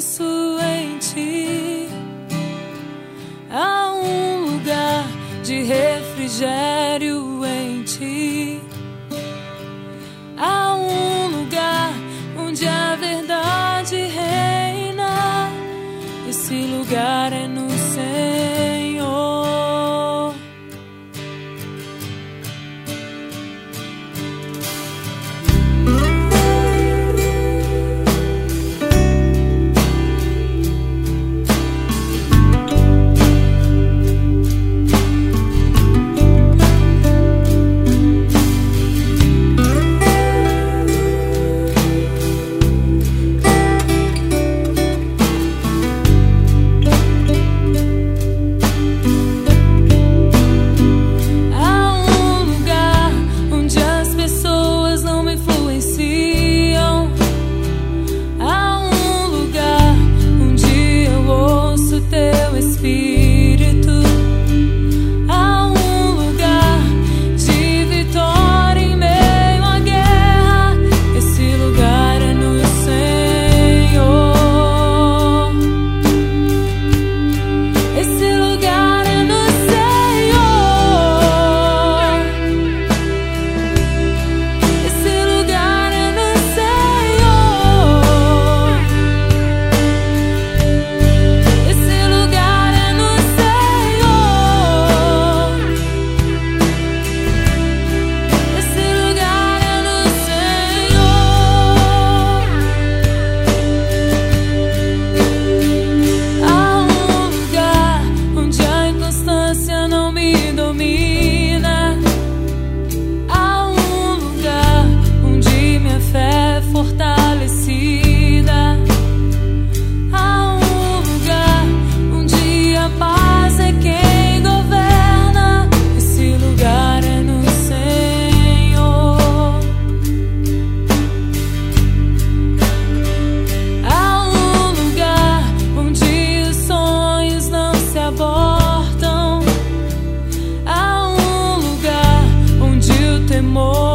descanso em ti. Há um lugar de refrigério em ti. Há um lugar onde a verdade reina. Esse lugar é no temor.